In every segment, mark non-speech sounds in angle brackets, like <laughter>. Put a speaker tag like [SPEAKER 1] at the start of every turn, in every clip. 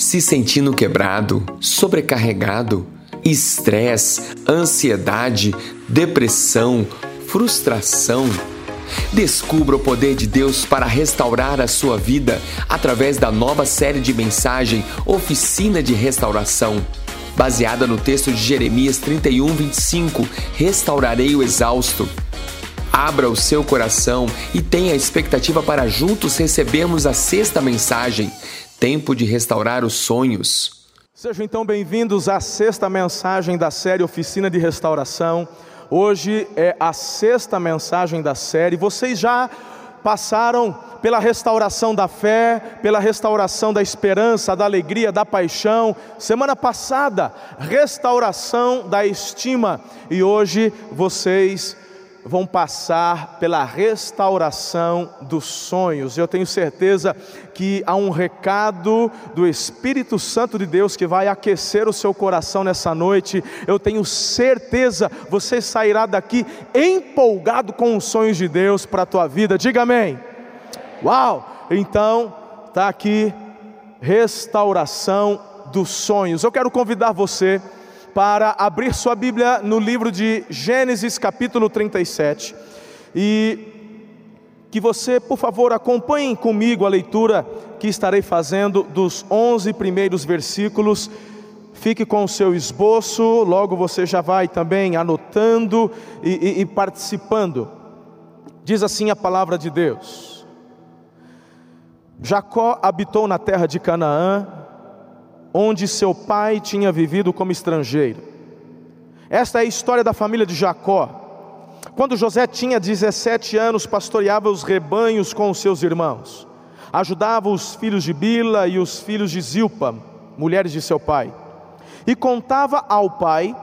[SPEAKER 1] se sentindo quebrado, sobrecarregado, estresse, ansiedade, depressão, frustração. Descubra o poder de Deus para restaurar a sua vida através da nova série de mensagem Oficina de Restauração. Baseada no texto de Jeremias 31, 25: Restaurarei o exausto. Abra o seu coração e tenha expectativa para juntos recebermos a sexta mensagem: Tempo de restaurar os sonhos.
[SPEAKER 2] Sejam então bem-vindos à sexta mensagem da série Oficina de Restauração. Hoje é a sexta mensagem da série. Vocês já passaram pela restauração da fé, pela restauração da esperança, da alegria, da paixão. Semana passada, restauração da estima. E hoje vocês vão passar pela restauração dos sonhos. Eu tenho certeza que há um recado do Espírito Santo de Deus que vai aquecer o seu coração nessa noite. Eu tenho certeza você sairá daqui empolgado com os sonhos de Deus para a tua vida. Diga amém. Uau! Então, está aqui restauração dos sonhos. Eu quero convidar você para abrir sua Bíblia no livro de Gênesis, capítulo 37, e que você, por favor, acompanhe comigo a leitura que estarei fazendo dos 11 primeiros versículos. Fique com o seu esboço, logo você já vai também anotando e, e, e participando. Diz assim a palavra de Deus: Jacó habitou na terra de Canaã, onde seu pai tinha vivido como estrangeiro. Esta é a história da família de Jacó. Quando José tinha 17 anos, pastoreava os rebanhos com os seus irmãos, ajudava os filhos de Bila e os filhos de Zilpa, mulheres de seu pai, e contava ao pai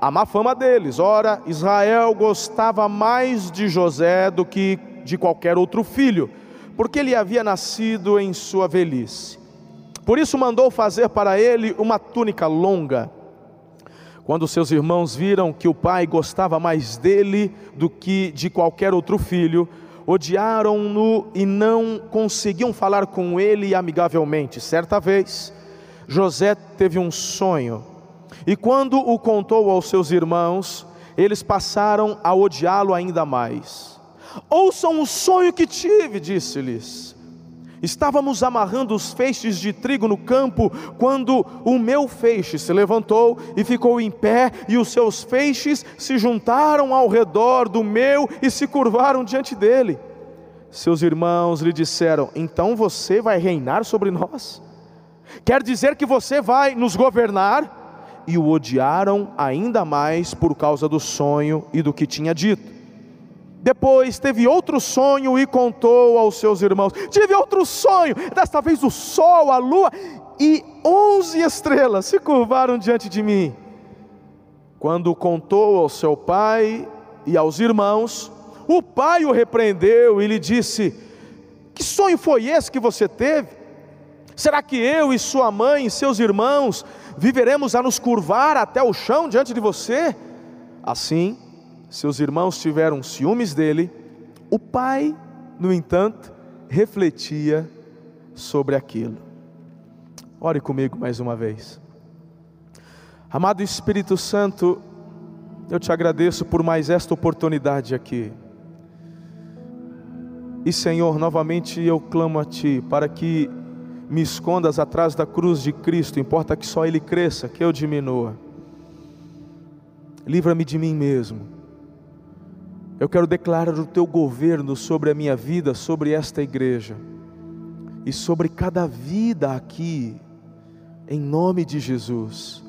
[SPEAKER 2] a má fama deles. Ora, Israel gostava mais de José do que de qualquer outro filho, porque ele havia nascido em sua velhice. Por isso mandou fazer para ele uma túnica longa. Quando seus irmãos viram que o pai gostava mais dele do que de qualquer outro filho, odiaram-no e não conseguiam falar com ele amigavelmente. Certa vez, José teve um sonho, e quando o contou aos seus irmãos, eles passaram a odiá-lo ainda mais. Ouçam o sonho que tive, disse-lhes. Estávamos amarrando os feixes de trigo no campo, quando o meu feixe se levantou e ficou em pé, e os seus feixes se juntaram ao redor do meu e se curvaram diante dele. Seus irmãos lhe disseram: Então você vai reinar sobre nós? Quer dizer que você vai nos governar? E o odiaram ainda mais por causa do sonho e do que tinha dito. Depois teve outro sonho e contou aos seus irmãos: Tive outro sonho, desta vez o sol, a lua e onze estrelas se curvaram diante de mim. Quando contou ao seu pai e aos irmãos, o pai o repreendeu e lhe disse: Que sonho foi esse que você teve? Será que eu e sua mãe e seus irmãos viveremos a nos curvar até o chão diante de você? Assim, seus irmãos tiveram ciúmes dele, o pai, no entanto, refletia sobre aquilo. Ore comigo mais uma vez. Amado Espírito Santo, eu te agradeço por mais esta oportunidade aqui. E Senhor, novamente eu clamo a Ti para que me escondas atrás da cruz de Cristo, importa que só Ele cresça, que eu diminua. Livra-me de mim mesmo eu quero declarar o teu governo sobre a minha vida, sobre esta igreja e sobre cada vida aqui, em nome de Jesus.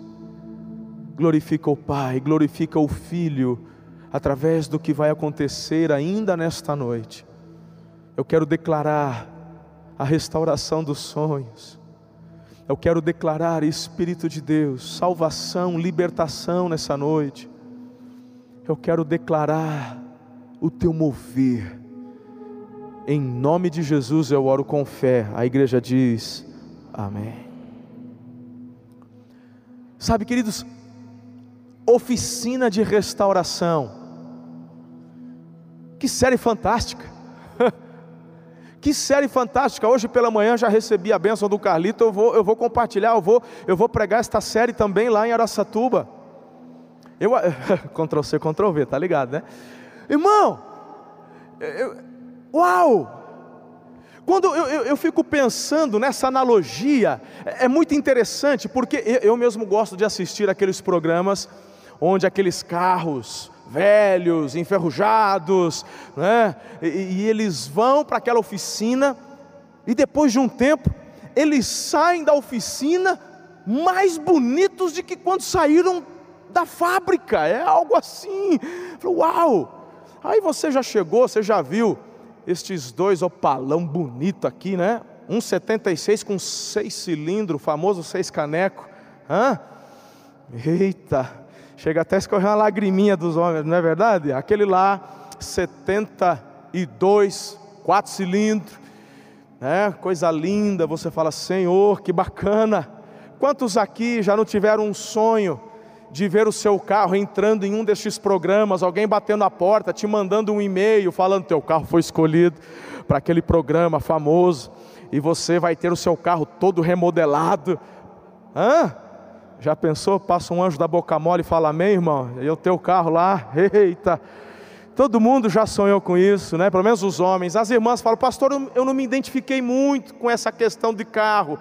[SPEAKER 2] Glorifica o Pai, glorifica o Filho, através do que vai acontecer ainda nesta noite. Eu quero declarar a restauração dos sonhos. Eu quero declarar, Espírito de Deus, salvação, libertação nessa noite. Eu quero declarar o teu mover. Em nome de Jesus eu oro com fé. A igreja diz: Amém. Sabe, queridos, oficina de restauração. Que série fantástica. <laughs> Que série fantástica! Hoje pela manhã já recebi a bênção do Carlito. Eu vou, eu vou compartilhar, eu vou, eu vou pregar esta série também lá em Araçatuba. Eu, <laughs> Ctrl C, Ctrl V, tá ligado, né? Irmão, eu, uau! Quando eu, eu, eu, fico pensando nessa analogia, é, é muito interessante, porque eu, eu mesmo gosto de assistir aqueles programas onde aqueles carros velhos, enferrujados, né? e, e eles vão para aquela oficina, e depois de um tempo, eles saem da oficina mais bonitos de que quando saíram da fábrica, é algo assim. Uau! Aí você já chegou, você já viu estes dois opalão bonito aqui, né? Um 76 com seis cilindros, famoso seis caneco. Hã? Eita, chega até a escorrer uma lagriminha dos homens, não é verdade? Aquele lá, 72, quatro cilindros, né? Coisa linda, você fala, Senhor, que bacana. Quantos aqui já não tiveram um sonho de ver o seu carro entrando em um destes programas, alguém batendo a porta, te mandando um e-mail falando teu carro foi escolhido para aquele programa famoso e você vai ter o seu carro todo remodelado. Hã? Já pensou? Passa um anjo da boca mole e fala amém, irmão? E o teu carro lá, <laughs> eita. Todo mundo já sonhou com isso, né? Pelo menos os homens. As irmãs falam, pastor, eu não me identifiquei muito com essa questão de carro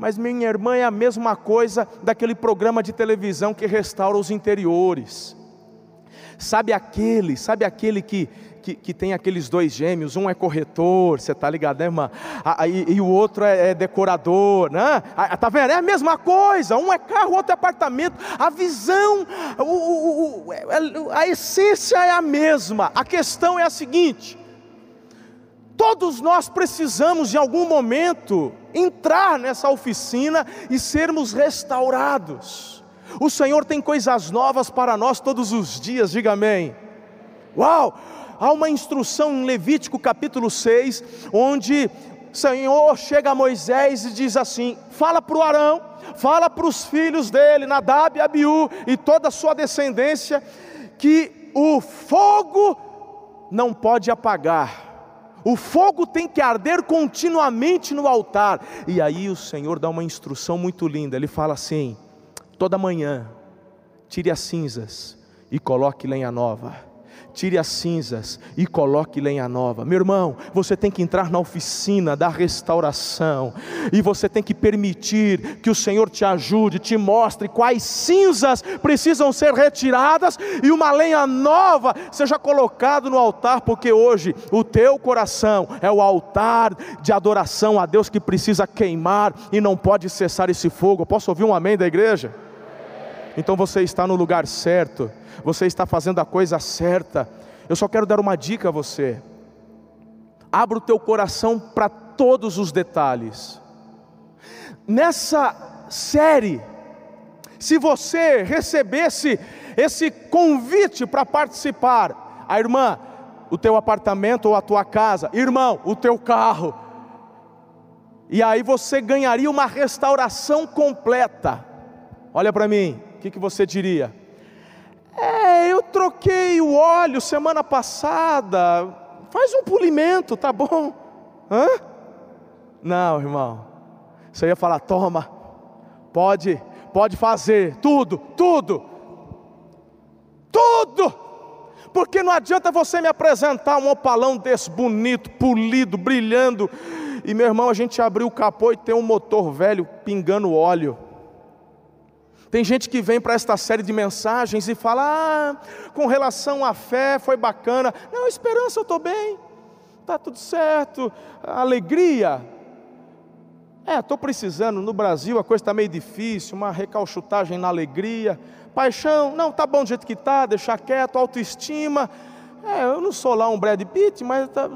[SPEAKER 2] mas minha irmã é a mesma coisa daquele programa de televisão que restaura os interiores. Sabe aquele, sabe aquele que, que, que, tem aqueles dois gêmeos, um é corretor, você está ligado, né, irmã? e, e, o outro é, é decorador, né? Está vendo? É a mesma coisa, um é carro, outro é apartamento, a visão, o, o, o, é, a essência é a mesma, a questão é a seguinte: todos nós precisamos, em algum momento, entrar nessa oficina e sermos restaurados. O Senhor tem coisas novas para nós todos os dias, diga amém. Uau! Há uma instrução em Levítico capítulo 6, onde Senhor chega a Moisés e diz assim: fala para o Arão, fala para os filhos dele, Nadab e Abiú e toda a sua descendência, que o fogo não pode apagar o fogo tem que arder continuamente no altar. E aí o Senhor dá uma instrução muito linda. Ele fala assim: toda manhã, tire as cinzas e coloque lenha nova tire as cinzas e coloque lenha nova. Meu irmão, você tem que entrar na oficina da restauração e você tem que permitir que o Senhor te ajude, te mostre quais cinzas precisam ser retiradas e uma lenha nova seja colocada no altar, porque hoje o teu coração é o altar de adoração a Deus que precisa queimar e não pode cessar esse fogo. Posso ouvir um amém da igreja? Então você está no lugar certo você está fazendo a coisa certa. Eu só quero dar uma dica a você. Abra o teu coração para todos os detalhes. Nessa série, se você recebesse esse convite para participar, a irmã, o teu apartamento ou a tua casa, irmão, o teu carro, e aí você ganharia uma restauração completa. Olha para mim, que, que você diria? É, eu troquei o óleo semana passada. Faz um polimento, tá bom? Hã? Não, irmão. Você ia falar: toma, pode, pode fazer tudo, tudo, tudo. Porque não adianta você me apresentar um opalão desse bonito, polido, brilhando. E meu irmão, a gente abriu o capô e tem um motor velho pingando óleo. Tem gente que vem para esta série de mensagens e fala: ah, com relação à fé foi bacana. Não, esperança eu estou bem, está tudo certo. Alegria. É, estou precisando. No Brasil a coisa está meio difícil, uma recalchutagem na alegria. Paixão, não, tá bom do jeito que está, deixar quieto. Autoestima. É, eu não sou lá um Brad Pitt, mas tá,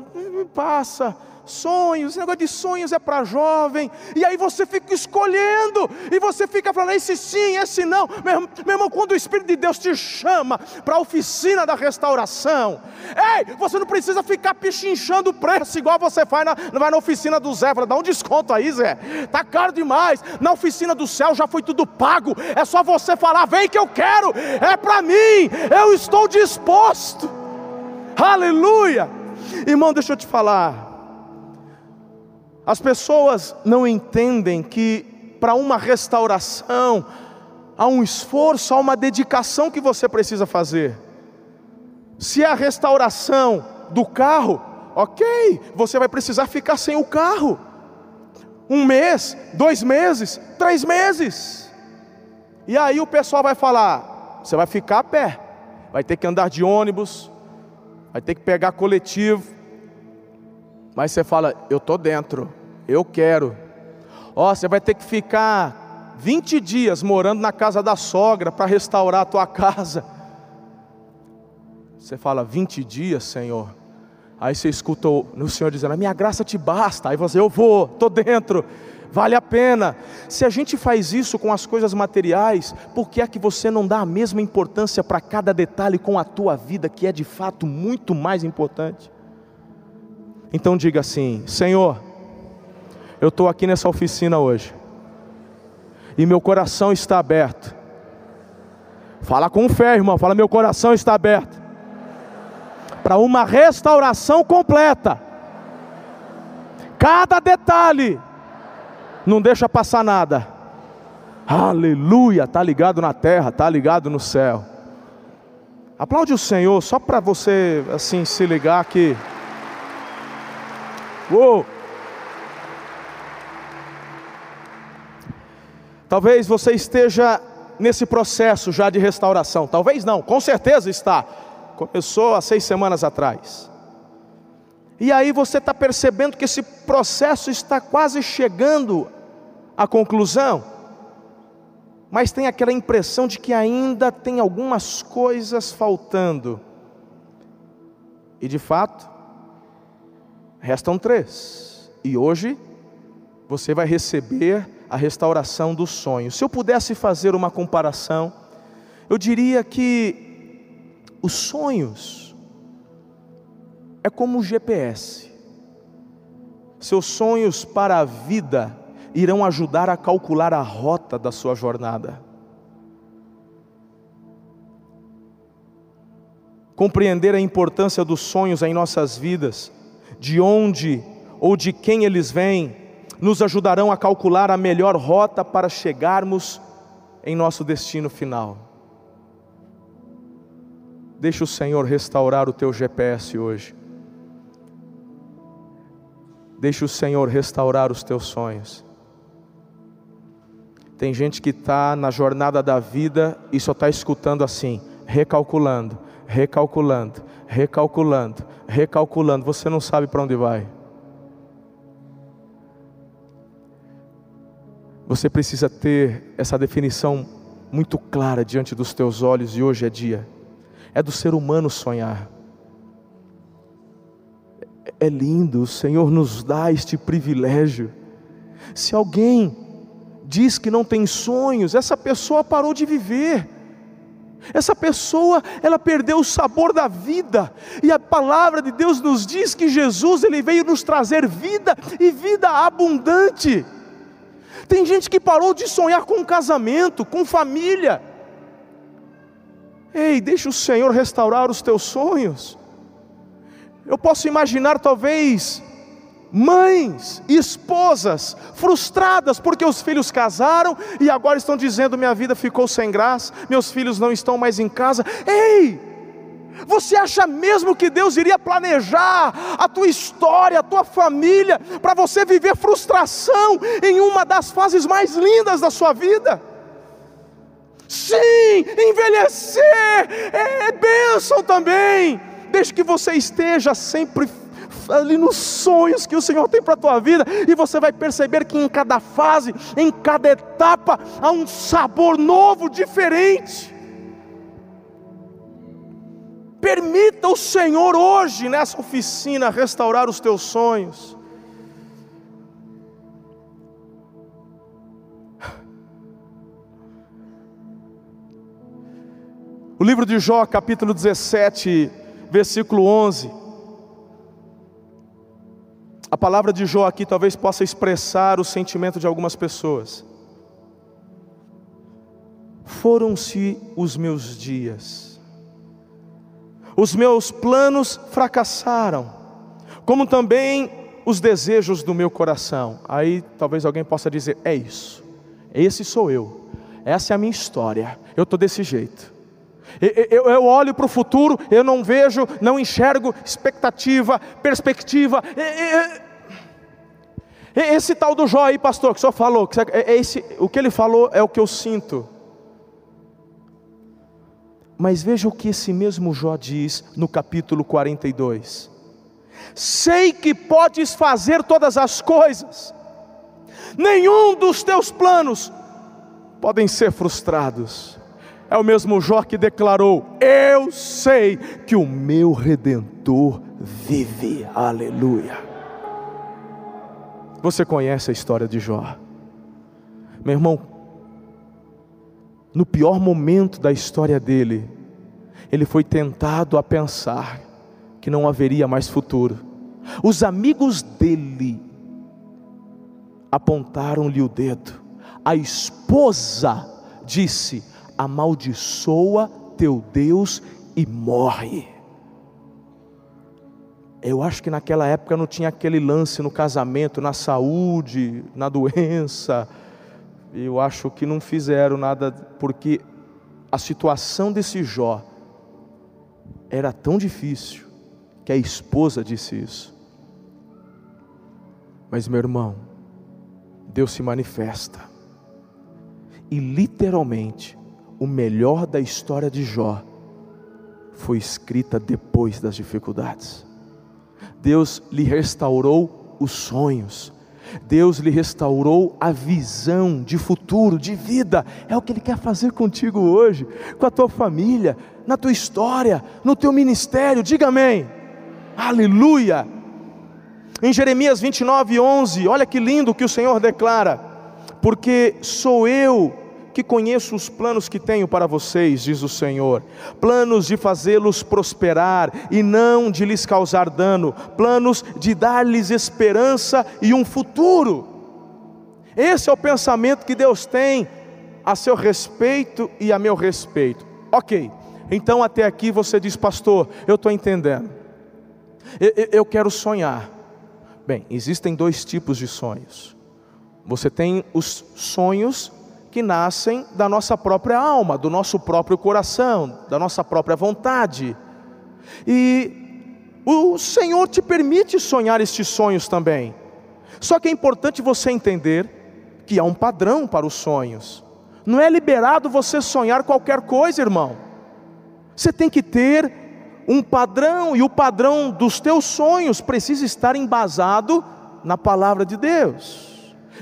[SPEAKER 2] passa sonhos, esse negócio de sonhos é para jovem, e aí você fica escolhendo, e você fica falando, esse sim, esse não, meu, meu irmão, quando o Espírito de Deus te chama para a oficina da restauração, ei, você não precisa ficar pichinchando o preço, igual você faz na, vai na oficina do Zé, fala, dá um desconto aí, Zé, tá caro demais, na oficina do céu já foi tudo pago, é só você falar, vem que eu quero, é para mim, eu estou disposto, aleluia, irmão, deixa eu te falar, As pessoas não entendem que para uma restauração há um esforço, há uma dedicação que você precisa fazer. Se é a restauração do carro, ok, você vai precisar ficar sem o carro. Um mês, dois meses, três meses. E aí o pessoal vai falar: você vai ficar a pé, vai ter que andar de ônibus, vai ter que pegar coletivo. Mas você fala: eu estou dentro, eu quero. Ó, oh, você vai ter que ficar 20 dias morando na casa da sogra para restaurar a tua <laughs> casa. Você fala: 20 dias, Senhor. Aí você escuta o Senhor dizendo: A minha graça te basta. Aí você, eu vou, estou dentro, vale a pena. Se a gente faz isso com as coisas materiais, por que é que você não dá a mesma importância para cada detalhe com a tua vida, que é de fato muito mais importante? Então diga assim: Senhor, eu estou aqui nessa oficina hoje, e meu coração está aberto. Fala com fé, irmão, fala: Meu coração está aberto para uma restauração completa. Cada detalhe, não deixa passar nada. Aleluia, tá ligado na terra, tá ligado no céu. Aplaude o Senhor só para você assim se ligar que Uou! Talvez você esteja nesse processo já de restauração. Talvez não, com certeza está. Começou há seis semanas atrás. E aí você está percebendo que esse processo está quase chegando à conclusão, mas tem aquela impressão de que ainda tem algumas coisas faltando. E de fato, restam três. E hoje você vai receber a restauração dos sonhos. Se eu pudesse fazer uma comparação, eu diria que os sonhos é como o GPS. Seus sonhos para a vida irão ajudar a calcular a rota da sua jornada. Compreender a importância dos sonhos em nossas vidas, de onde ou de quem eles vêm, nos ajudarão a calcular a melhor rota para chegarmos em nosso destino final. Deixa o Senhor restaurar o teu GPS hoje. Deixa o Senhor restaurar os teus sonhos. Tem gente que está na jornada da vida e só está escutando assim, recalculando, recalculando, recalculando, recalculando. Você não sabe para onde vai. Você precisa ter essa definição muito clara diante dos teus olhos e hoje é dia é do ser humano sonhar. É lindo, o Senhor nos dá este privilégio. Se alguém diz que não tem sonhos, essa pessoa parou de viver. Essa pessoa, ela perdeu o sabor da vida. E a palavra de Deus nos diz que Jesus ele veio nos trazer vida e vida abundante. Tem gente que parou de sonhar com casamento, com família Ei, deixa o Senhor restaurar os teus sonhos. Eu posso imaginar, talvez, mães e esposas frustradas porque os filhos casaram e agora estão dizendo: minha vida ficou sem graça, meus filhos não estão mais em casa. Ei! Você acha mesmo que Deus iria planejar a tua história, a tua família, para você viver frustração em uma das fases mais lindas da sua vida? Sim, envelhecer é, bênção também. Desde que você esteja sempre ali nos sonhos que o Senhor tem para a tua vida, e você vai perceber que em cada fase, em cada etapa, há um sabor novo, diferente. Permita o Senhor hoje, nessa oficina, restaurar os teus sonhos. O livro de Jó, capítulo 17, versículo 11. A palavra de Jó aqui talvez possa expressar o sentimento de algumas pessoas. Foram-se os meus dias, os meus planos fracassaram, como também os desejos do meu coração. Aí talvez alguém possa dizer: é isso, esse sou eu, essa é a minha história, eu estou desse jeito. Eu, eu olho para o futuro, eu não vejo, não enxergo expectativa, perspectiva. Esse tal do Jó aí, pastor, que o senhor falou, que é esse, o que ele falou é o que eu sinto. Mas veja o que esse mesmo Jó diz no capítulo 42. Sei que podes fazer todas as coisas, nenhum dos teus planos podem ser frustrados. É o mesmo Jó que declarou: Eu sei que o meu redentor vive. Aleluia. Você conhece a história de Jó? Meu irmão, no pior momento da história dele, ele foi tentado a pensar que não haveria mais futuro. Os amigos dele apontaram-lhe o dedo. A esposa disse: Amaldiçoa teu Deus e morre. Eu acho que naquela época não tinha aquele lance no casamento, na saúde, na doença. Eu acho que não fizeram nada, porque a situação desse Jó era tão difícil que a esposa disse isso. Mas, meu irmão, Deus se manifesta, e literalmente, o melhor da história de Jó foi escrita depois das dificuldades. Deus lhe restaurou os sonhos, Deus lhe restaurou a visão de futuro, de vida. É o que Ele quer fazer contigo hoje, com a tua família, na tua história, no teu ministério. Diga amém. Aleluia. Em Jeremias 29, 11, olha que lindo que o Senhor declara: Porque sou eu que conheço os planos que tenho para vocês, diz o Senhor, planos de fazê-los prosperar e não de lhes causar dano, planos de dar-lhes esperança e um futuro. Esse é o pensamento que Deus tem a seu respeito e a meu respeito. Ok, então até aqui você diz, pastor, eu estou entendendo, eu, eu quero sonhar. Bem, existem dois tipos de sonhos. Você tem os sonhos que nascem da nossa própria alma, do nosso próprio coração, da nossa própria vontade. E o Senhor te permite sonhar estes sonhos também. Só que é importante você entender que há um padrão para os sonhos. Não é liberado você sonhar qualquer coisa, irmão. Você tem que ter um padrão, e o padrão dos teus sonhos precisa estar embasado na palavra de Deus.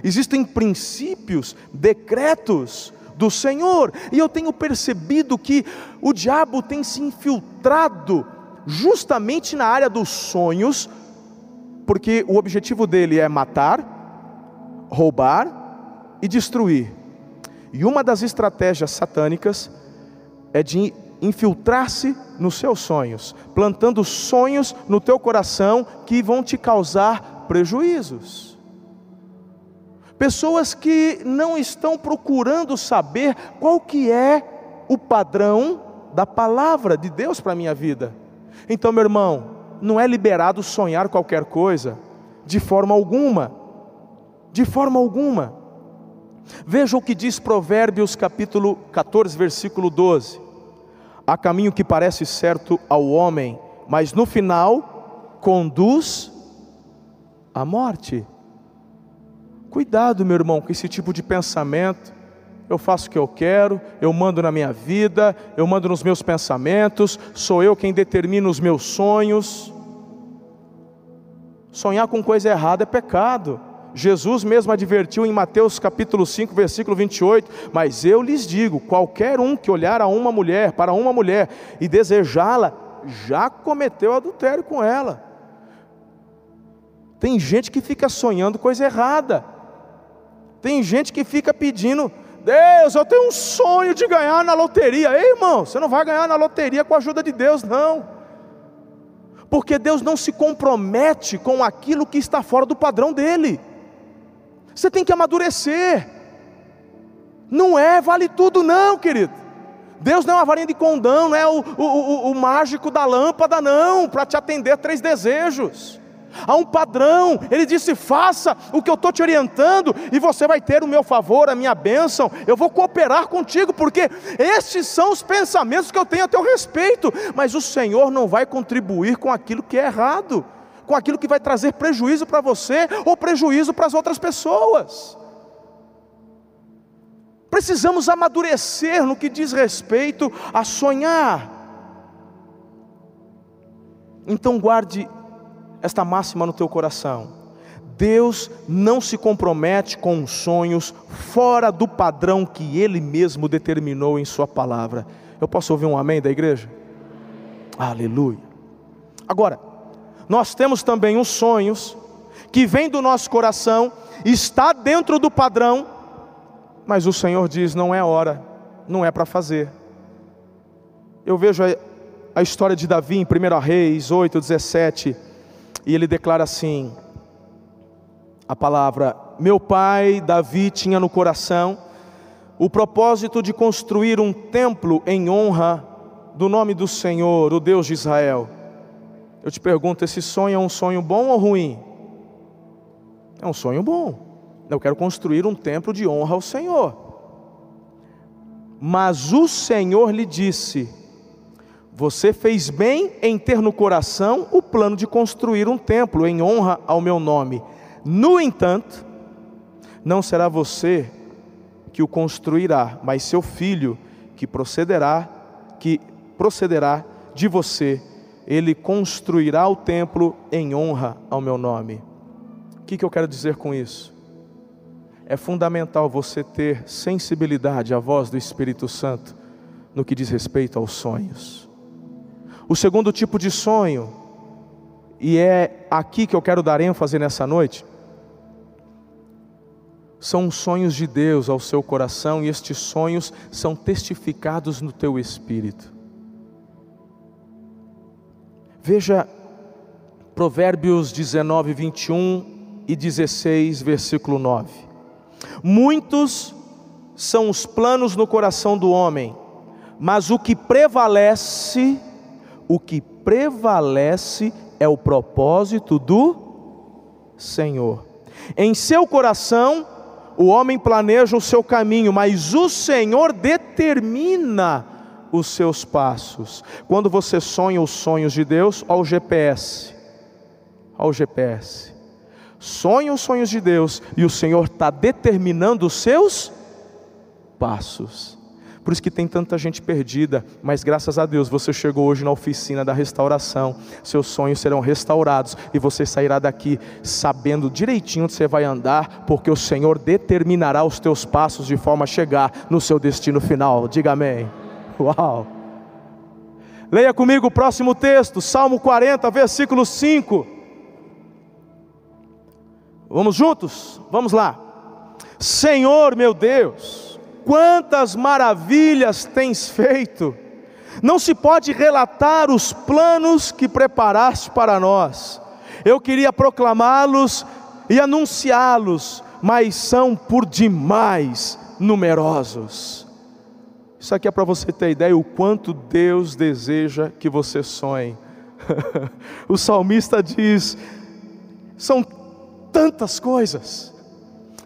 [SPEAKER 2] Existem princípios, decretos do Senhor, e eu tenho percebido que o diabo tem se infiltrado justamente na área dos sonhos, porque o objetivo dele é matar, roubar e destruir. E uma das estratégias satânicas é de infiltrar-se nos seus sonhos, plantando sonhos no teu coração que vão te causar prejuízos. Pessoas que não estão procurando saber qual que é o padrão da palavra de Deus para a minha vida. Então, meu irmão, não é liberado sonhar qualquer coisa, de forma alguma, de forma alguma. Veja o que diz Provérbios capítulo 14, versículo 12: Há caminho que parece certo ao homem, mas no final conduz à morte. Cuidado, meu irmão, com esse tipo de pensamento. Eu faço o que eu quero, eu mando na minha vida, eu mando nos meus pensamentos, sou eu quem determina os meus sonhos. Sonhar com coisa errada é pecado. Jesus mesmo advertiu em Mateus capítulo 5, versículo 28, mas eu lhes digo, qualquer um que olhar a uma mulher, para uma mulher e desejá-la, já cometeu adultério com ela. Tem gente que fica sonhando coisa errada. Tem gente que fica pedindo, Deus, eu tenho um sonho de ganhar na loteria. Ei, irmão, você não vai ganhar na loteria com a ajuda de Deus, não. Porque Deus não se compromete com aquilo que está fora do padrão dele. Você tem que amadurecer. Não é vale tudo, não, querido. Deus não é uma varinha de condão, não é o, o, o, o mágico da lâmpada, não, para te atender três desejos. Há um padrão, ele disse: faça o que eu estou te orientando, e você vai ter o meu favor, a minha bênção, eu vou cooperar contigo, porque estes são os pensamentos que eu tenho a teu respeito, mas o Senhor não vai contribuir com aquilo que é errado, com aquilo que vai trazer prejuízo para você ou prejuízo para as outras pessoas. Precisamos amadurecer no que diz respeito a sonhar. Então guarde esta máxima no teu coração. Deus não se compromete com sonhos fora do padrão que Ele mesmo determinou em Sua palavra. Eu posso ouvir um amém da igreja? Aleluia. Agora, nós temos também os sonhos que vêm do nosso coração, está dentro do padrão, mas o Senhor diz: não é hora, não é para fazer. Eu vejo a, a história de Davi em 1 Reis 8, 17 e ele declara assim: a palavra, meu pai Davi tinha no coração o propósito de construir um templo em honra do nome do Senhor, o Deus de Israel. Eu te pergunto: esse sonho é um sonho bom ou ruim? É um sonho bom. Eu quero construir um templo de honra ao Senhor. Mas o Senhor lhe disse: você fez bem em ter no coração o plano de construir um templo em honra ao meu nome. No entanto, não será você que o construirá, mas seu filho que procederá, que procederá de você. Ele construirá o templo em honra ao meu nome. O que, que eu quero dizer com isso? É fundamental você ter sensibilidade à voz do Espírito Santo no que diz respeito aos sonhos. O segundo tipo de sonho, e é aqui que eu quero dar ênfase nessa noite, são sonhos de Deus ao seu coração e estes sonhos são testificados no teu espírito. Veja Provérbios 19, 21 e 16, versículo 9. Muitos são os planos no coração do homem, mas o que prevalece o que prevalece é o propósito do Senhor. Em seu coração, o homem planeja o seu caminho, mas o Senhor determina os seus passos. Quando você sonha os sonhos de Deus, ao GPS, ao GPS. Sonha os sonhos de Deus e o Senhor está determinando os seus passos. Por isso que tem tanta gente perdida, mas graças a Deus você chegou hoje na oficina da restauração. Seus sonhos serão restaurados e você sairá daqui sabendo direitinho onde você vai andar, porque o Senhor determinará os teus passos de forma a chegar no seu destino final. Diga amém. Uau! Leia comigo o próximo texto, Salmo 40, versículo 5. Vamos juntos? Vamos lá. Senhor meu Deus, quantas maravilhas tens feito. Não se pode relatar os planos que preparaste para nós. Eu queria proclamá-los e anunciá-los, mas são por demais numerosos. Isso aqui é para você ter ideia o quanto Deus deseja que você sonhe. <laughs> o salmista diz: são tantas coisas,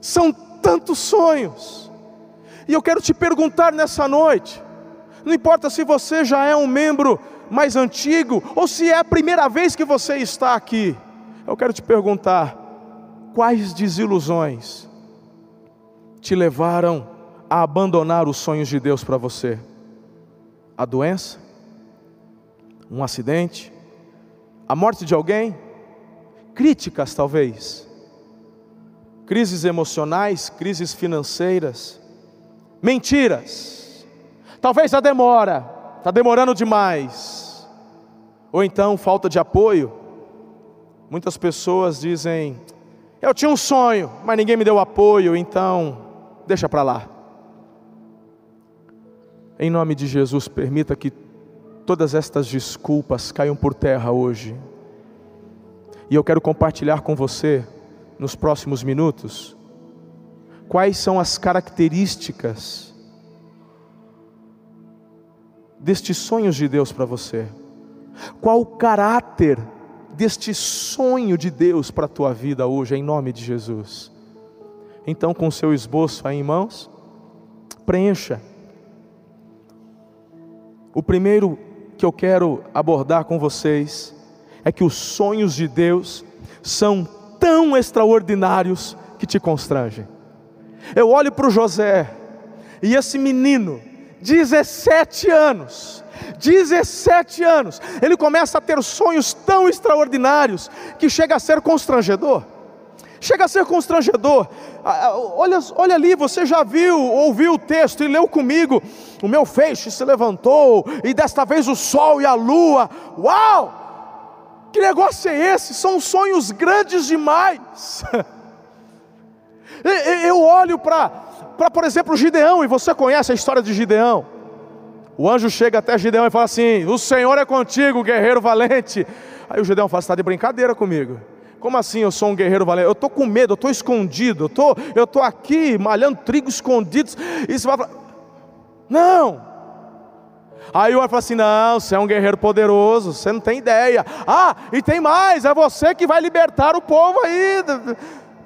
[SPEAKER 2] são tantos sonhos e eu quero te perguntar nessa noite, não importa se você já é um membro mais antigo ou se é a primeira vez que você está aqui, eu quero te perguntar: quais desilusões te levaram a abandonar os sonhos de Deus para você? A doença? Um acidente? A morte de alguém? Críticas, talvez? Crises emocionais, crises financeiras? Mentiras, talvez a demora, está demorando demais, ou então falta de apoio. Muitas pessoas dizem: Eu tinha um sonho, mas ninguém me deu apoio, então deixa para lá. Em nome de Jesus, permita que todas estas desculpas caiam por terra hoje. E eu quero compartilhar com você, nos próximos minutos, quais são as características destes sonhos de Deus para você? Qual o caráter deste sonho de Deus para a tua vida hoje, em nome de Jesus. Então, com o seu esboço aí em mãos, preencha. O primeiro que eu quero abordar com vocês é que os sonhos de Deus são tão extraordinários que te constrangem. Eu olho para o José e esse menino, 17 anos, 17 anos, ele começa a ter sonhos tão extraordinários que chega a ser constrangedor. Chega a ser constrangedor. Olha, olha ali, você já viu, ouviu o texto e leu comigo. O meu feixe se levantou, e desta vez o sol e a lua. Uau! Que negócio é esse? São sonhos grandes demais. <laughs> Eu olho para, por exemplo, Gideão, e você conhece a história de Gideão. O anjo chega até Gideão e fala assim: O Senhor é contigo, guerreiro valente. Aí o Gideão fala: está de brincadeira comigo? Como assim eu sou um guerreiro valente? Eu estou com medo, eu estou escondido, eu tô, estou aqui malhando trigo escondidos. E você vai falar: Não. Aí o anjo fala assim: Não, você é um guerreiro poderoso, você não tem ideia. Ah, e tem mais: é você que vai libertar o povo aí.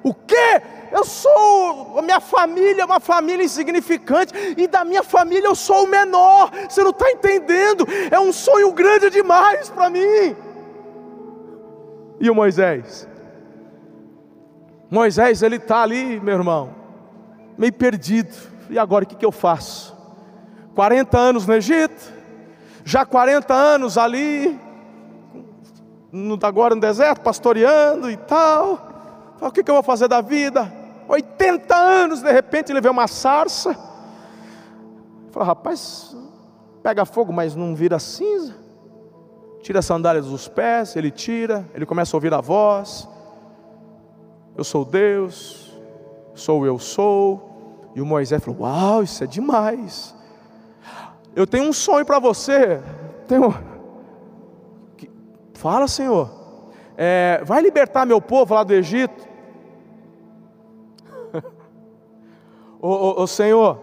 [SPEAKER 2] O quê? Eu sou, a minha família é uma família insignificante, e da minha família eu sou o menor, você não está entendendo, é um sonho grande demais para mim. E o Moisés? Moisés, ele está ali, meu irmão, meio perdido, e agora o que, que eu faço? 40 anos no Egito, já 40 anos ali, agora no deserto, pastoreando e tal. O que, eu vou fazer da vida? 80 anos, de repente ele vê uma sarça. Fala, rapaz, pega fogo, mas não vira cinza. Tira as sandálias dos pés, ele tira, ele começa a ouvir a voz. Eu sou Deus, sou eu sou. E o Moisés falou: Uau, isso é demais. Eu tenho um sonho para você. Tenho... Fala, Senhor. É, vai libertar meu povo lá do Egito. Ô, ô, ô, Senhor,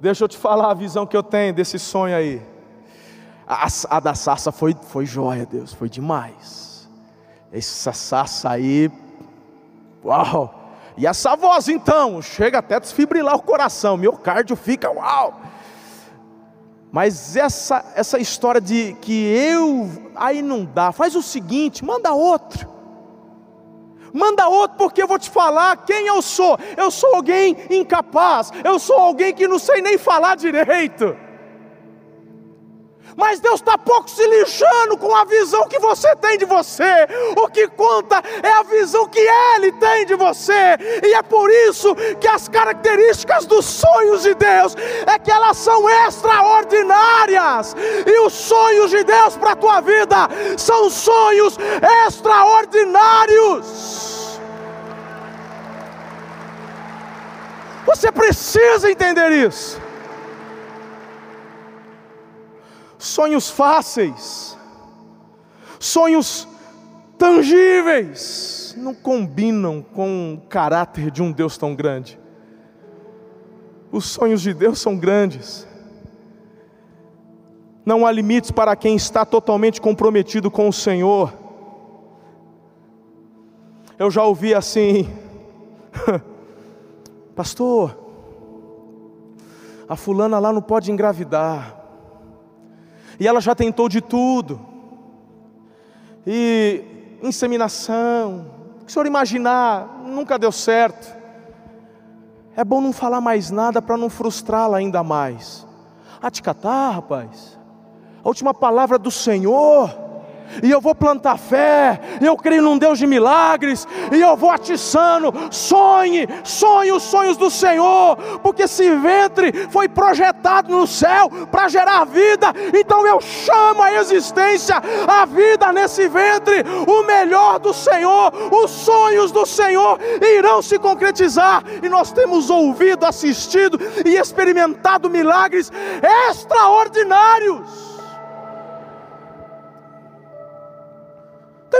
[SPEAKER 2] deixa eu te falar a visão que eu tenho desse sonho aí. A, a da sarça foi, foi jóia, Deus, foi demais. Essa sarça aí, uau! E essa voz então, chega até desfibrilar o coração, meu cardio fica uau! Mas essa, essa história de que eu, aí não dá, faz o seguinte, manda outro. Manda outro, porque eu vou te falar quem eu sou. Eu sou alguém incapaz, eu sou alguém que não sei nem falar direito. Mas Deus está pouco se lixando com a visão que você tem de você. O que conta é a visão que Ele tem de você. E é por isso que as características dos sonhos de Deus é que elas são extraordinárias. E os sonhos de Deus para a tua vida são sonhos extraordinários. Você precisa entender isso. Sonhos fáceis, sonhos tangíveis, não combinam com o caráter de um Deus tão grande. Os sonhos de Deus são grandes. Não há limites para quem está totalmente comprometido com o Senhor. Eu já ouvi assim, <laughs> pastor, a fulana lá não pode engravidar e ela já tentou de tudo. E inseminação, o que o senhor imaginar, nunca deu certo. É bom não falar mais nada para não frustrá-la ainda mais. Ah, te catar, rapaz. A última palavra do Senhor e eu vou plantar fé, eu creio num Deus de milagres, e eu vou atiçando, sonhe, sonhe os sonhos do Senhor, porque esse ventre foi projetado no céu para gerar vida, então eu chamo a existência, a vida nesse ventre, o melhor do Senhor, os sonhos do Senhor irão se concretizar, e nós temos ouvido, assistido e experimentado milagres extraordinários.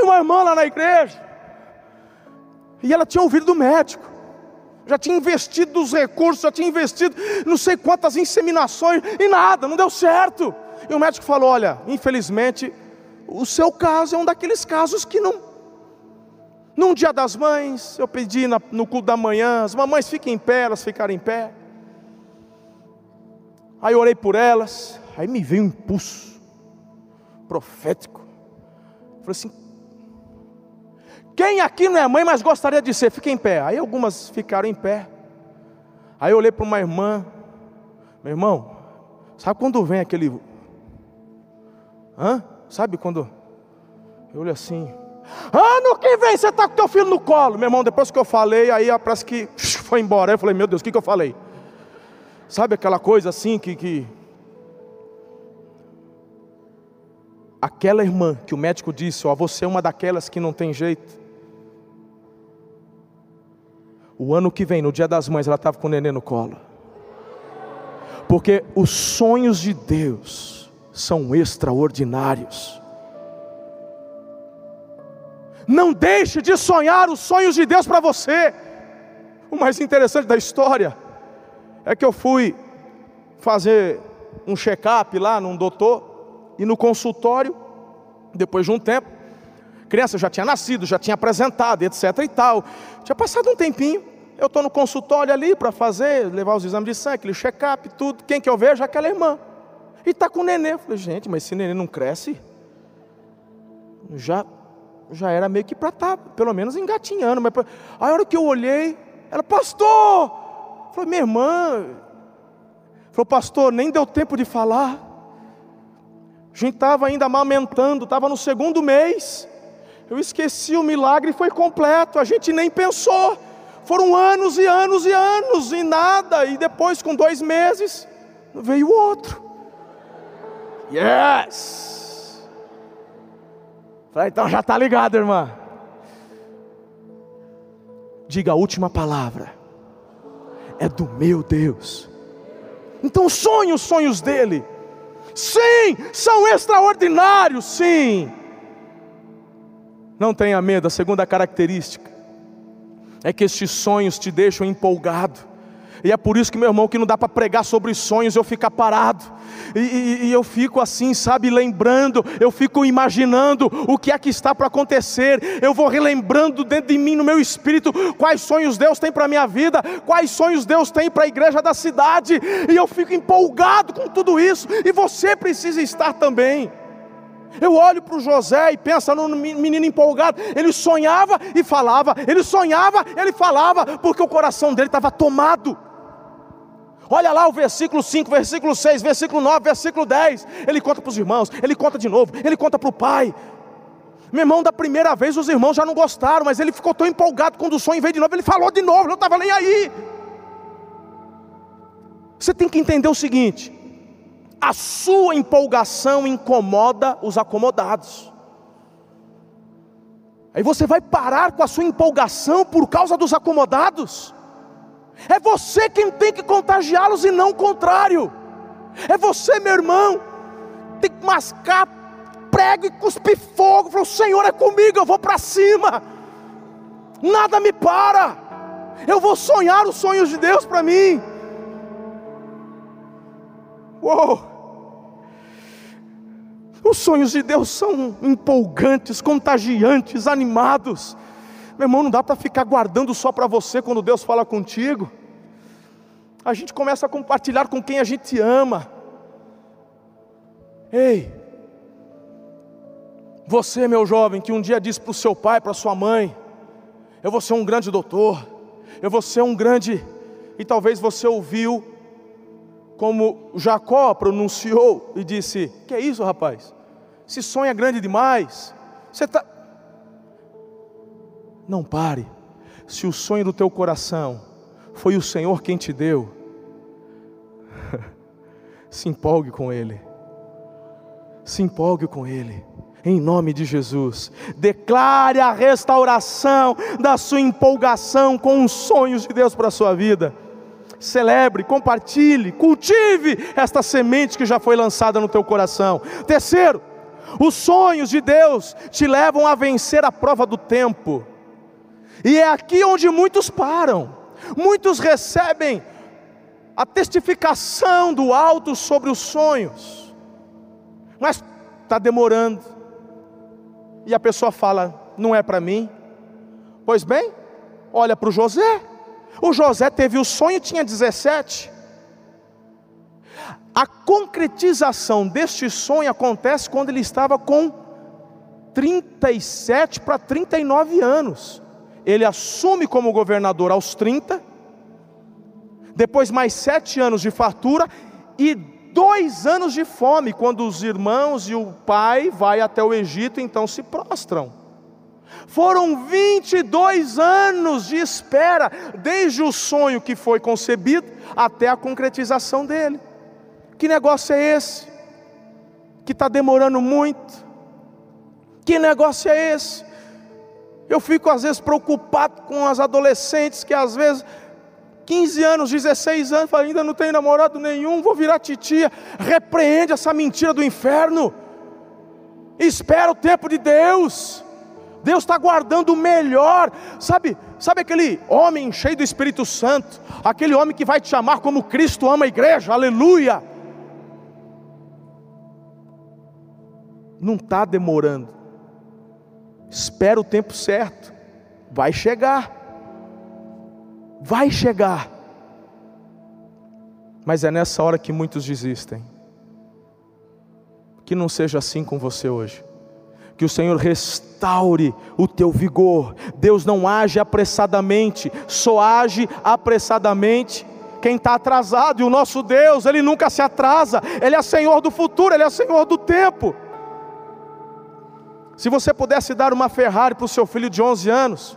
[SPEAKER 2] Uma irmã lá na igreja, e ela tinha ouvido do médico, já tinha investido dos recursos, já tinha investido não sei quantas inseminações, e nada, não deu certo. E o médico falou: Olha, infelizmente, o seu caso é um daqueles casos que não. Num dia das mães, eu pedi na, no culto da manhã, as mamães fiquem em pé, elas ficaram em pé. Aí eu orei por elas, aí me veio um impulso profético. Falei assim: quem aqui não é mãe, mas gostaria de ser? Fica em pé. Aí algumas ficaram em pé. Aí eu olhei para uma irmã, meu irmão, sabe quando vem aquele. Hã? Sabe quando. Eu olho assim. Ano que vem você está com teu filho no colo. Meu irmão, depois que eu falei, aí parece que <laughs> foi embora. Aí eu falei, meu Deus, o que, que eu falei? Sabe aquela coisa assim que, que. Aquela irmã que o médico disse, ó, você é uma daquelas que não tem jeito. O ano que vem, no dia das mães, ela estava com o neném no colo. Porque os sonhos de Deus são extraordinários. Não deixe de sonhar os sonhos de Deus para você. O mais interessante da história é que eu fui fazer um check-up lá num doutor e no consultório, depois de um tempo, criança já tinha nascido, já tinha apresentado, etc e tal. Tinha passado um tempinho, eu estou no consultório ali para fazer, levar os exames de sangue, aquele check-up, tudo. Quem que eu vejo? Aquela irmã. E está com o neném. Eu falei, gente, mas esse neném não cresce? Já, já era meio que para estar, tá, pelo menos engatinhando. Mas, aí a hora que eu olhei, ela, pastor! Falei, minha irmã. Falou, pastor, nem deu tempo de falar. A gente estava ainda amamentando, estava no segundo mês. Eu esqueci o milagre, foi completo. A gente nem pensou. Foram anos e anos e anos e nada. E depois, com dois meses, veio outro. Yes! Falei, então já está ligado, irmã. Diga a última palavra. É do meu Deus. Então sonhe os sonhos dele. Sim, são extraordinários, sim. Não tenha medo, a segunda característica é que estes sonhos te deixam empolgado. E é por isso que, meu irmão, que não dá para pregar sobre sonhos, eu ficar parado. E, e, e, eu fico assim, sabe, lembrando, eu fico imaginando o que é que está para acontecer. Eu vou relembrando dentro de mim, no meu espírito, quais sonhos Deus tem para a minha vida, quais sonhos Deus tem para a igreja da cidade. E eu fico empolgado com tudo isso. E você precisa estar também. Eu olho para o José e penso no menino empolgado. Ele sonhava e falava, ele sonhava, ele falava, porque o coração dele estava tomado. Olha lá o versículo 5, versículo 6, versículo 9, versículo 10. Ele conta para os irmãos, ele conta de novo, ele conta para o pai. Meu irmão, da primeira vez os irmãos já não gostaram, mas ele ficou tão empolgado quando o sonho veio de novo, ele falou de novo, não estava nem aí. Você tem que entender o seguinte: a sua empolgação incomoda os acomodados. Aí você vai parar com a sua empolgação por causa dos acomodados. É você quem tem que contagiá-los e não o contrário. É você, meu irmão, tem que mascar prego e cuspir fogo. Falar, o Senhor é comigo, eu vou para cima. Nada me para. Eu vou sonhar os sonhos de Deus para mim. Uou! Os sonhos de Deus são empolgantes, contagiantes, animados. Meu irmão, não dá para ficar guardando só para você quando Deus fala contigo. A gente começa a compartilhar com quem a gente ama. Ei, você, meu jovem, que um dia disse para o seu pai, para sua mãe: Eu vou ser um grande doutor, eu vou ser um grande. E talvez você ouviu como Jacó pronunciou e disse: Que é isso, rapaz? Esse sonho é grande demais. Você está. Não pare. Se o sonho do teu coração foi o Senhor quem te deu, <laughs> se empolgue com Ele. Se empolgue com Ele. Em nome de Jesus, declare a restauração da sua empolgação com os sonhos de Deus para a sua vida celebre, compartilhe, cultive esta semente que já foi lançada no teu coração. Terceiro, os sonhos de Deus te levam a vencer a prova do tempo. E é aqui onde muitos param. Muitos recebem a testificação do alto sobre os sonhos. Mas está demorando, e a pessoa fala: não é para mim. Pois bem, olha para o José. O José teve o sonho, tinha 17. A concretização deste sonho acontece quando ele estava com 37 para 39 anos. Ele assume como governador aos 30, depois mais sete anos de fartura e dois anos de fome, quando os irmãos e o pai vai até o Egito, então se prostram. Foram 22 anos de espera, desde o sonho que foi concebido até a concretização dele. Que negócio é esse? Que está demorando muito? Que negócio é esse? Eu fico às vezes preocupado com as adolescentes que às vezes 15 anos, 16 anos, ainda não tem namorado nenhum, vou virar titia. Repreende essa mentira do inferno. Espera o tempo de Deus. Deus está guardando o melhor. Sabe, sabe aquele homem cheio do Espírito Santo, aquele homem que vai te chamar como Cristo ama a igreja, aleluia. Não está demorando. Espera o tempo certo. Vai chegar. Vai chegar. Mas é nessa hora que muitos desistem. Que não seja assim com você hoje. Que o Senhor restaure o teu vigor. Deus não age apressadamente, só age apressadamente quem está atrasado. E o nosso Deus, Ele nunca se atrasa. Ele é Senhor do futuro, Ele é Senhor do tempo. Se você pudesse dar uma Ferrari para o seu filho de 11 anos,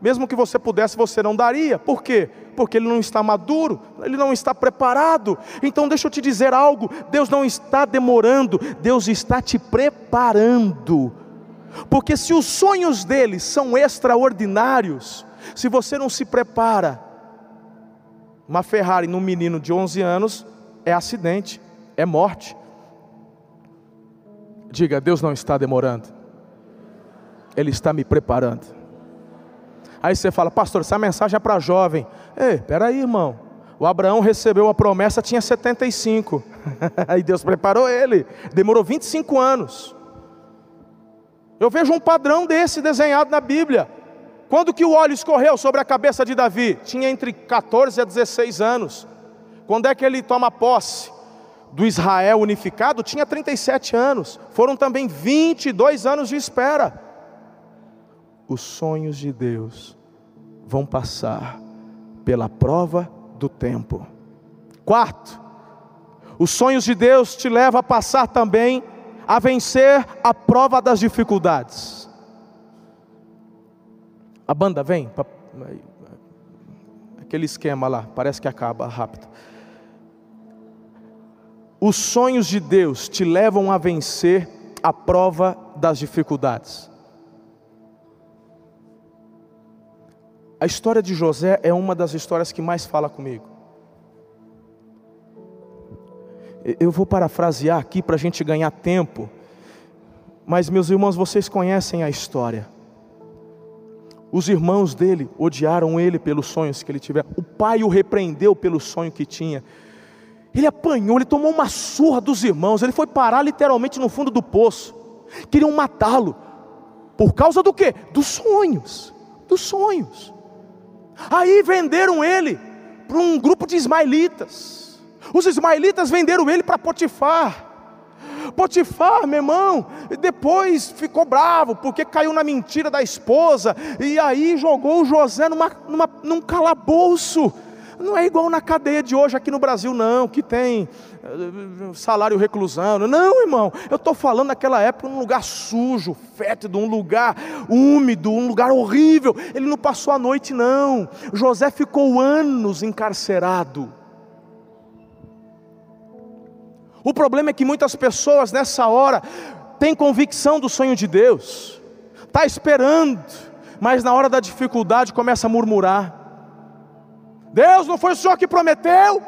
[SPEAKER 2] mesmo que você pudesse, você não daria. Por quê? Porque ele não está maduro, ele não está preparado. Então deixa eu te dizer algo: Deus não está demorando, Deus está te preparando. Porque se os sonhos dele são extraordinários, se você não se prepara, uma Ferrari num menino de 11 anos é acidente, é morte. Diga, Deus não está demorando. Ele está me preparando. Aí você fala, pastor, essa mensagem é para jovem. Ei, peraí, irmão. O Abraão recebeu a promessa, tinha 75. <laughs> Aí Deus preparou ele. Demorou 25 anos. Eu vejo um padrão desse desenhado na Bíblia. Quando que o óleo escorreu sobre a cabeça de Davi? Tinha entre 14 a 16 anos. Quando é que ele toma posse do Israel unificado? Tinha 37 anos. Foram também 22 anos de espera os sonhos de Deus vão passar pela prova do tempo. Quarto, os sonhos de Deus te levam a passar também a vencer a prova das dificuldades. A banda vem, aquele esquema lá, parece que acaba rápido. Os sonhos de Deus te levam a vencer a prova das dificuldades. A história de José é uma das histórias que mais fala comigo. Eu vou parafrasear aqui para a gente ganhar tempo, mas meus irmãos, vocês conhecem a história. Os irmãos dele odiaram ele pelos sonhos que ele tiver. O pai o repreendeu pelo sonho que tinha. Ele apanhou, ele tomou uma surra dos irmãos, ele foi parar literalmente no fundo do poço. Queriam matá-lo. Por causa do quê? Dos sonhos. Dos sonhos. Aí venderam ele para um grupo de ismaelitas. Os ismaelitas venderam ele para Potifar. Potifar, meu irmão, depois ficou bravo porque caiu na mentira da esposa e aí jogou o José numa, numa, num calabouço. Não é igual na cadeia de hoje aqui no Brasil, não, que tem eh, salário reclusão. Não, irmão, eu estou falando naquela época um lugar sujo, fétido, um lugar úmido, um lugar horrível. Ele não passou a noite, não. José ficou anos encarcerado. O problema é que muitas pessoas nessa hora têm convicção do sonho de Deus, está esperando, mas na hora da dificuldade começa a murmurar. Deus, não foi o Senhor que prometeu?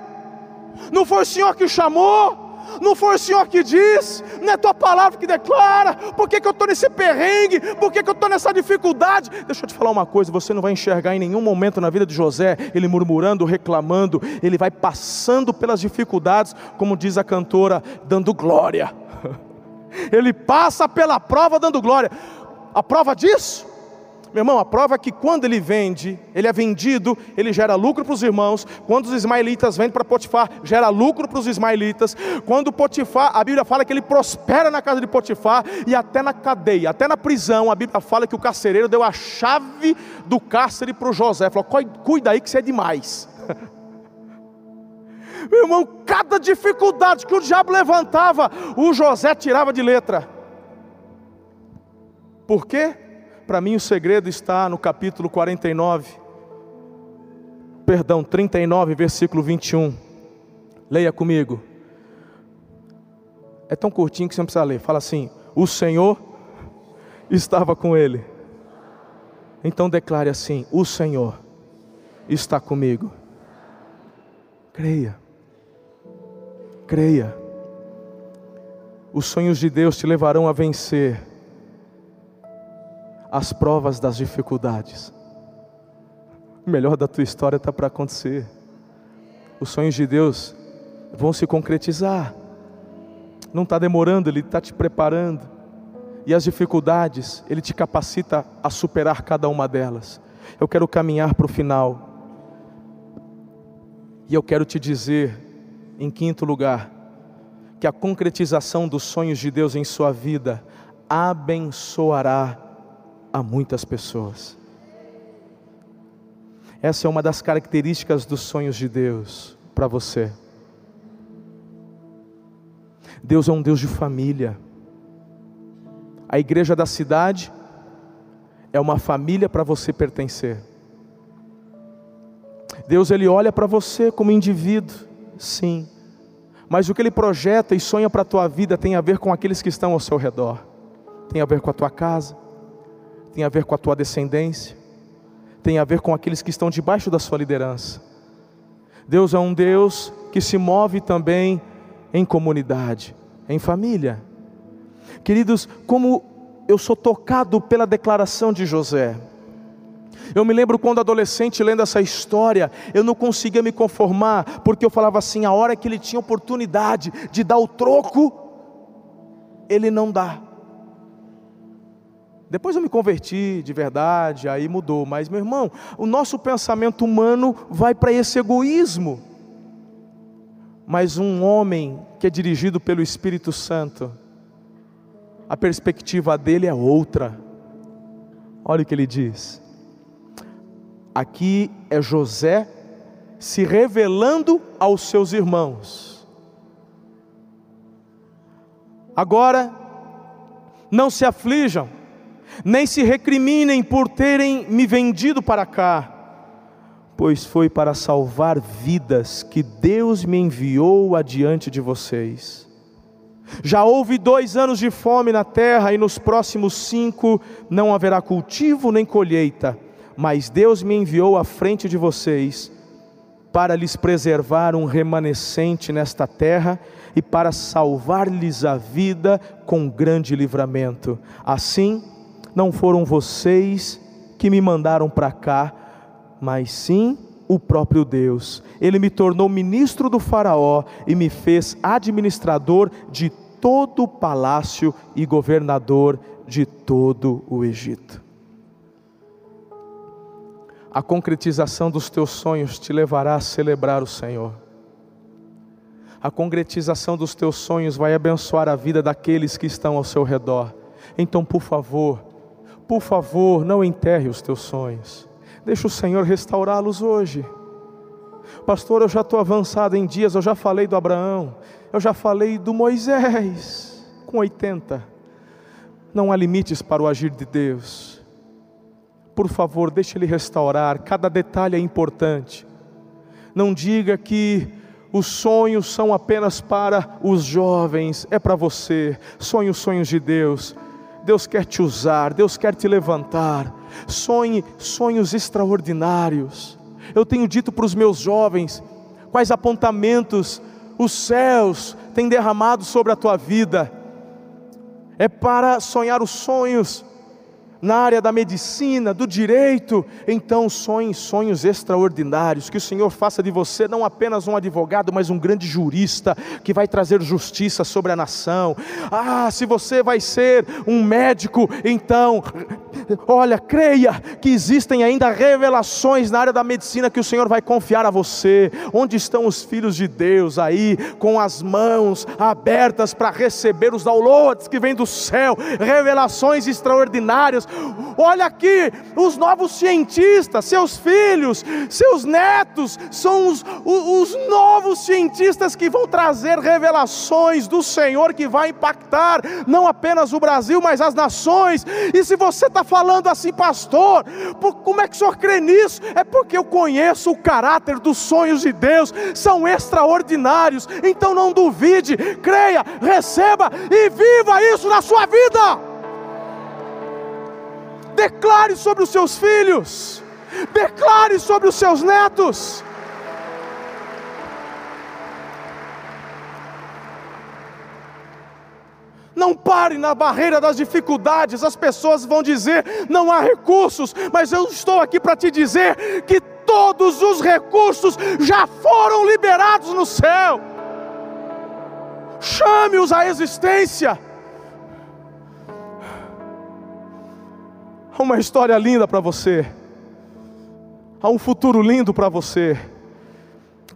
[SPEAKER 2] Não foi o Senhor que chamou? Não foi o Senhor que diz? Não é tua palavra que declara? Por que, que eu estou nesse perrengue? Por que, que eu estou nessa dificuldade? Deixa eu te falar uma coisa: você não vai enxergar em nenhum momento na vida de José ele murmurando, reclamando, ele vai passando pelas dificuldades, como diz a cantora, dando glória. <laughs> Ele passa pela prova dando glória. A prova disso meu irmão, a prova é que quando ele vende, ele é vendido, ele gera lucro para os irmãos. Quando os ismaelitas vendem para Potifar, gera lucro para os ismaelitas. Quando Potifar, a Bíblia fala que ele prospera na casa de Potifar e até na cadeia, até na prisão, a Bíblia fala que o carcereiro deu a chave do cárcere para o José. Falou: cuida aí que você é demais. <laughs> Meu irmão, cada dificuldade que o diabo levantava, o José tirava de letra. Por quê? Para mim, o segredo está no capítulo 49, perdão, 39, versículo 21. Leia comigo. É tão curtinho que você não precisa ler. Fala assim: O Senhor estava com ele. Então declare assim: O Senhor está comigo. Creia. Creia. Os sonhos de Deus te levarão a vencer as provas das dificuldades. O melhor da tua história está para acontecer. Os sonhos de Deus vão se concretizar. Não está demorando, Ele está te preparando. E as dificuldades, Ele te capacita a superar cada uma delas. Eu quero caminhar para o final. E eu quero te dizer, em quinto lugar, que a concretização dos sonhos de Deus em sua vida abençoará a muitas pessoas. Essa é uma das características dos sonhos de Deus para você. Deus é um Deus de família. A igreja da cidade é uma família para você pertencer. Deus ele olha para você como indivíduo, sim. Mas o que ele projeta e sonha para a tua vida tem a ver com aqueles que estão ao seu redor. Tem a ver com a tua casa, tem a ver com a tua descendência, tem a ver com aqueles que estão debaixo da sua liderança. Deus é um Deus que se move também em comunidade, em família. Queridos, como eu sou tocado pela declaração de José. Eu me lembro quando adolescente lendo essa história, eu não conseguia me conformar, porque eu falava assim: a hora que ele tinha oportunidade de dar o troco, ele não dá. Depois eu me converti de verdade, aí mudou. Mas, meu irmão, o nosso pensamento humano vai para esse egoísmo. Mas um homem que é dirigido pelo Espírito Santo, a perspectiva dele é outra. Olha o que ele diz. Aqui é José se revelando aos seus irmãos. Agora, não se aflijam nem se recriminem por terem me vendido para cá, pois foi para salvar vidas que Deus me enviou adiante de vocês. Já houve dois anos de fome na terra, e nos próximos cinco não haverá cultivo nem colheita, mas Deus me enviou à frente de vocês, para lhes preservar um remanescente nesta terra e para salvar-lhes a vida com grande livramento. Assim, não foram vocês que me mandaram para cá, mas sim o próprio Deus. Ele me tornou ministro do Faraó e me fez administrador de todo o palácio e governador de todo o Egito. A concretização dos teus sonhos te levará a celebrar o Senhor. A concretização dos teus sonhos vai abençoar a vida daqueles que estão ao seu redor. Então, por favor, por favor, não enterre os teus sonhos. Deixa o Senhor restaurá-los hoje. Pastor, eu já estou avançado em dias, eu já falei do Abraão, eu já falei do Moisés, com 80. Não há limites para o agir de Deus. Por favor, deixe Ele restaurar, cada detalhe é importante. Não diga que os sonhos são apenas para os jovens, é para você. Sonhe os sonhos de Deus. Deus quer te usar, Deus quer te levantar. Sonhe sonhos extraordinários. Eu tenho dito para os meus jovens quais apontamentos os céus têm derramado sobre a tua vida. É para sonhar os sonhos na área da medicina, do direito, então sonhe sonhos extraordinários, que o Senhor faça de você não apenas um advogado, mas um grande jurista que vai trazer justiça sobre a nação. Ah, se você vai ser um médico, então, olha, creia que existem ainda revelações na área da medicina que o Senhor vai confiar a você. Onde estão os filhos de Deus aí, com as mãos abertas para receber os downloads que vêm do céu, revelações extraordinárias Olha aqui, os novos cientistas, seus filhos, seus netos, são os, os, os novos cientistas que vão trazer revelações do Senhor que vai impactar não apenas o Brasil, mas as nações. E se você está falando assim, pastor, como é que o senhor crê nisso? É porque eu conheço o caráter dos sonhos de Deus, são extraordinários. Então não duvide, creia, receba e viva isso na sua vida. Declare sobre os seus filhos, declare sobre os seus netos. Não pare na barreira das dificuldades. As pessoas vão dizer: não há recursos, mas eu estou aqui para te dizer que todos os recursos já foram liberados no céu. Chame-os à existência. Uma história linda para você. Há um futuro lindo para você.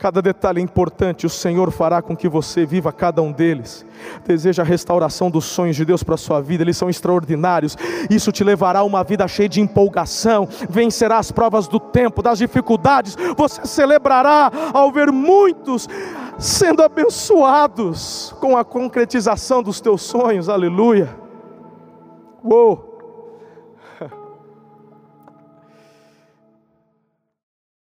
[SPEAKER 2] Cada detalhe é importante, o Senhor fará com que você viva cada um deles. Deseja a restauração dos sonhos de Deus para a sua vida, eles são extraordinários. Isso te levará a uma vida cheia de empolgação. Vencerá as provas do tempo, das dificuldades. Você celebrará ao ver muitos sendo abençoados com a concretização dos teus sonhos. Aleluia. Uou!